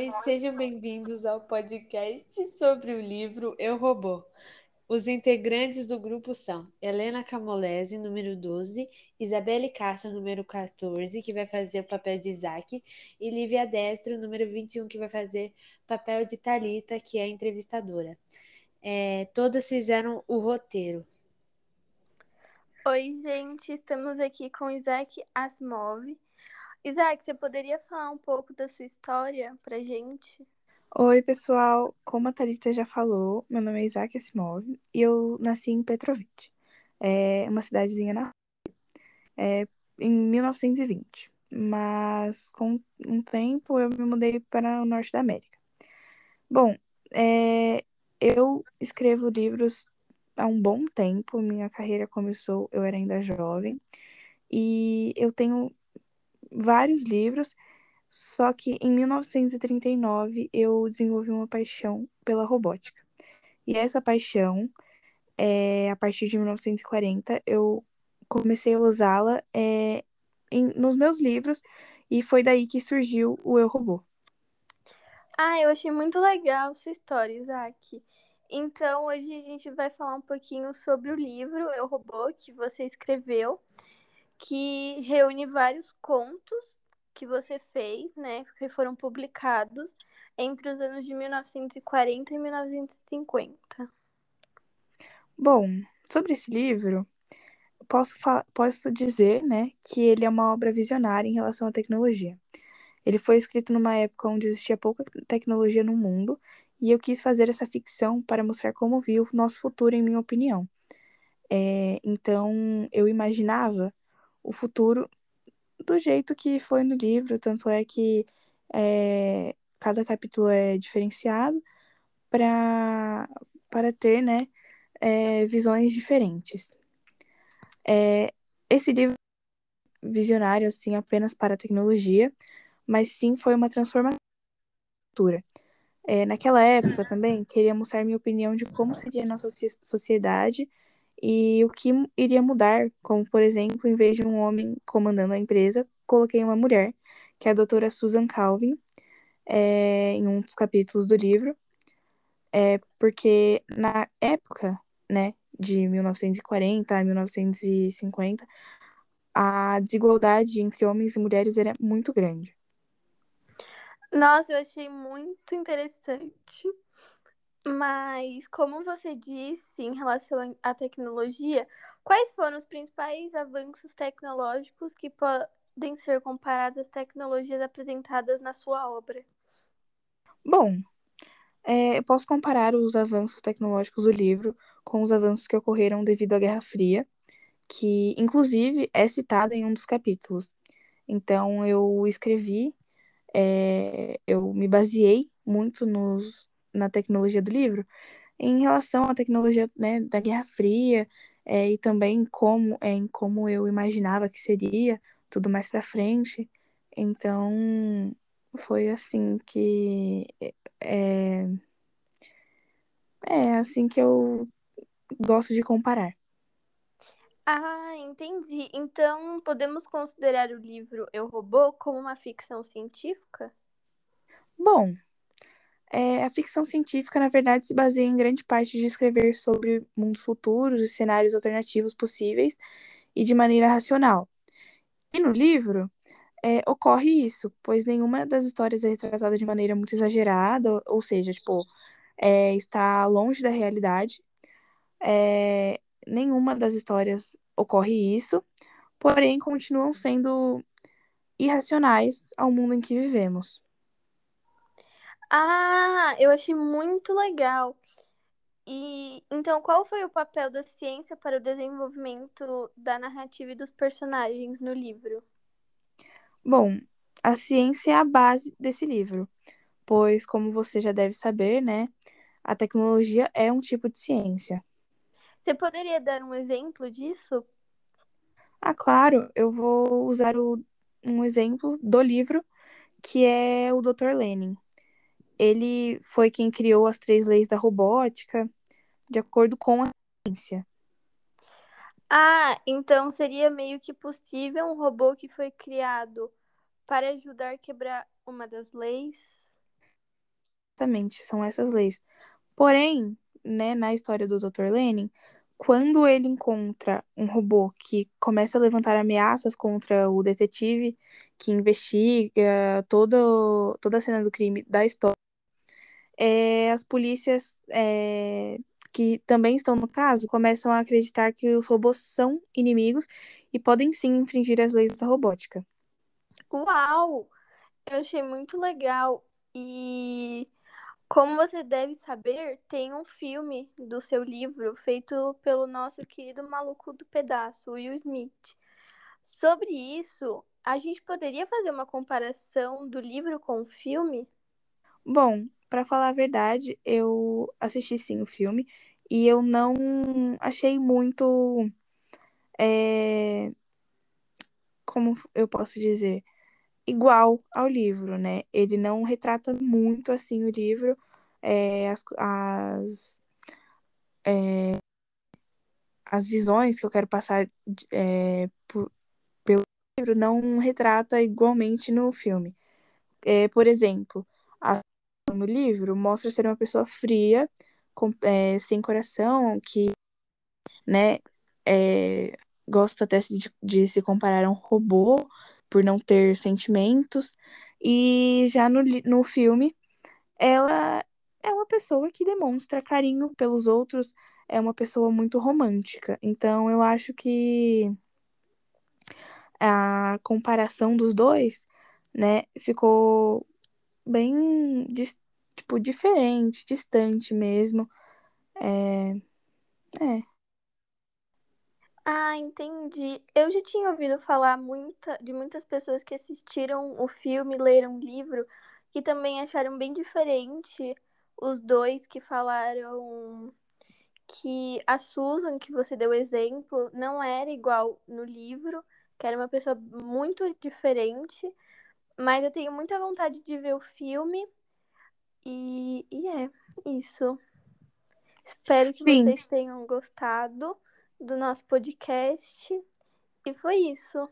Oi, sejam bem-vindos ao podcast sobre o livro Eu Robô. Os integrantes do grupo são Helena Camolese, número 12, Isabelle Castro, número 14, que vai fazer o papel de Isaac, e Lívia Destro, número 21, que vai fazer o papel de Talita, que é a entrevistadora. É, todas fizeram o roteiro. Oi, gente, estamos aqui com Isaac Asimov. Isaac, você poderia falar um pouco da sua história pra gente? Oi, pessoal. Como a Thalita já falou, meu nome é Isaac Asimov e eu nasci em Petrovic, é uma cidadezinha na é, em 1920. Mas com um tempo eu me mudei para o norte da América. Bom, é, eu escrevo livros há um bom tempo. Minha carreira começou, eu era ainda jovem. E eu tenho vários livros só que em 1939 eu desenvolvi uma paixão pela robótica. E essa paixão, é, a partir de 1940, eu comecei a usá-la é, nos meus livros e foi daí que surgiu o Eu Robô. Ah, eu achei muito legal sua história, Isaac. Então, hoje a gente vai falar um pouquinho sobre o livro Eu Robô que você escreveu, que reúne vários contos que você fez, né, que foram publicados entre os anos de 1940 e 1950. Bom, sobre esse livro, posso, posso dizer, né, que ele é uma obra visionária em relação à tecnologia. Ele foi escrito numa época onde existia pouca tecnologia no mundo, e eu quis fazer essa ficção para mostrar como viu o nosso futuro, em minha opinião. É, então, eu imaginava o futuro do jeito que foi no livro, tanto é que é, cada capítulo é diferenciado para para ter, né, é, visões diferentes. É, esse livro visionário, assim, apenas para a tecnologia, mas sim foi uma transformação. É, naquela época também, queria mostrar minha opinião de como seria a nossa sociedade e o que iria mudar, como por exemplo, em vez de um homem comandando a empresa, coloquei uma mulher, que é a doutora Susan Calvin, é, em um dos capítulos do livro, é, porque na época, né, de 1940 a 1950, a desigualdade entre homens e mulheres era muito grande. Nossa, eu achei muito interessante. Mas, como você disse em relação à tecnologia, quais foram os principais avanços tecnológicos que podem ser comparados às tecnologias apresentadas na sua obra? Bom, é, eu posso comparar os avanços tecnológicos do livro com os avanços que ocorreram devido à Guerra Fria, que inclusive é citada em um dos capítulos. Então, eu escrevi, é, eu me baseei muito nos, na tecnologia do livro em relação à tecnologia né, da Guerra Fria é, e também como, é, em como eu imaginava que seria tudo mais para frente. Então foi assim que é, é assim que eu gosto de comparar. Ah, entendi. Então podemos considerar o livro Eu Robô como uma ficção científica? Bom, é, a ficção científica, na verdade, se baseia em grande parte de escrever sobre mundos futuros e cenários alternativos possíveis e de maneira racional. E no livro, é, ocorre isso, pois nenhuma das histórias é retratada de maneira muito exagerada, ou seja, tipo, é, está longe da realidade. É, nenhuma das histórias ocorre isso, porém continuam sendo irracionais ao mundo em que vivemos. Ah, eu achei muito legal. E então, qual foi o papel da ciência para o desenvolvimento da narrativa e dos personagens no livro? Bom, a ciência é a base desse livro, pois, como você já deve saber, né, a tecnologia é um tipo de ciência. Você poderia dar um exemplo disso? Ah, claro, eu vou usar o, um exemplo do livro, que é o Dr. Lenin ele foi quem criou as três leis da robótica, de acordo com a ciência. Ah, então seria meio que possível um robô que foi criado para ajudar a quebrar uma das leis? Exatamente, são essas leis. Porém, né, na história do Dr. Lenin, quando ele encontra um robô que começa a levantar ameaças contra o detetive que investiga todo, toda a cena do crime da história, é, as polícias é, que também estão no caso começam a acreditar que os robôs são inimigos e podem sim infringir as leis da robótica. Uau! Eu achei muito legal. E como você deve saber, tem um filme do seu livro feito pelo nosso querido maluco do pedaço, Will Smith. Sobre isso, a gente poderia fazer uma comparação do livro com o filme? Bom, para falar a verdade, eu assisti sim o filme e eu não achei muito. É, como eu posso dizer? igual ao livro, né? Ele não retrata muito assim o livro, é, as, as, é, as visões que eu quero passar por, pelo livro não retrata igualmente no filme. Por exemplo, no livro mostra ser uma pessoa fria, com, é, sem coração, que né, é, gosta até de, de se comparar a um robô, por não ter sentimentos. E já no, no filme, ela é uma pessoa que demonstra carinho pelos outros, é uma pessoa muito romântica. Então eu acho que a comparação dos dois, né, ficou bem tipo diferente, distante mesmo. É, é. Ah, entendi. Eu já tinha ouvido falar muita, de muitas pessoas que assistiram o filme, leram o livro, que também acharam bem diferente os dois que falaram que a Susan, que você deu exemplo, não era igual no livro, que era uma pessoa muito diferente. Mas eu tenho muita vontade de ver o filme. E, e é isso. Espero que Sim. vocês tenham gostado do nosso podcast. E foi isso.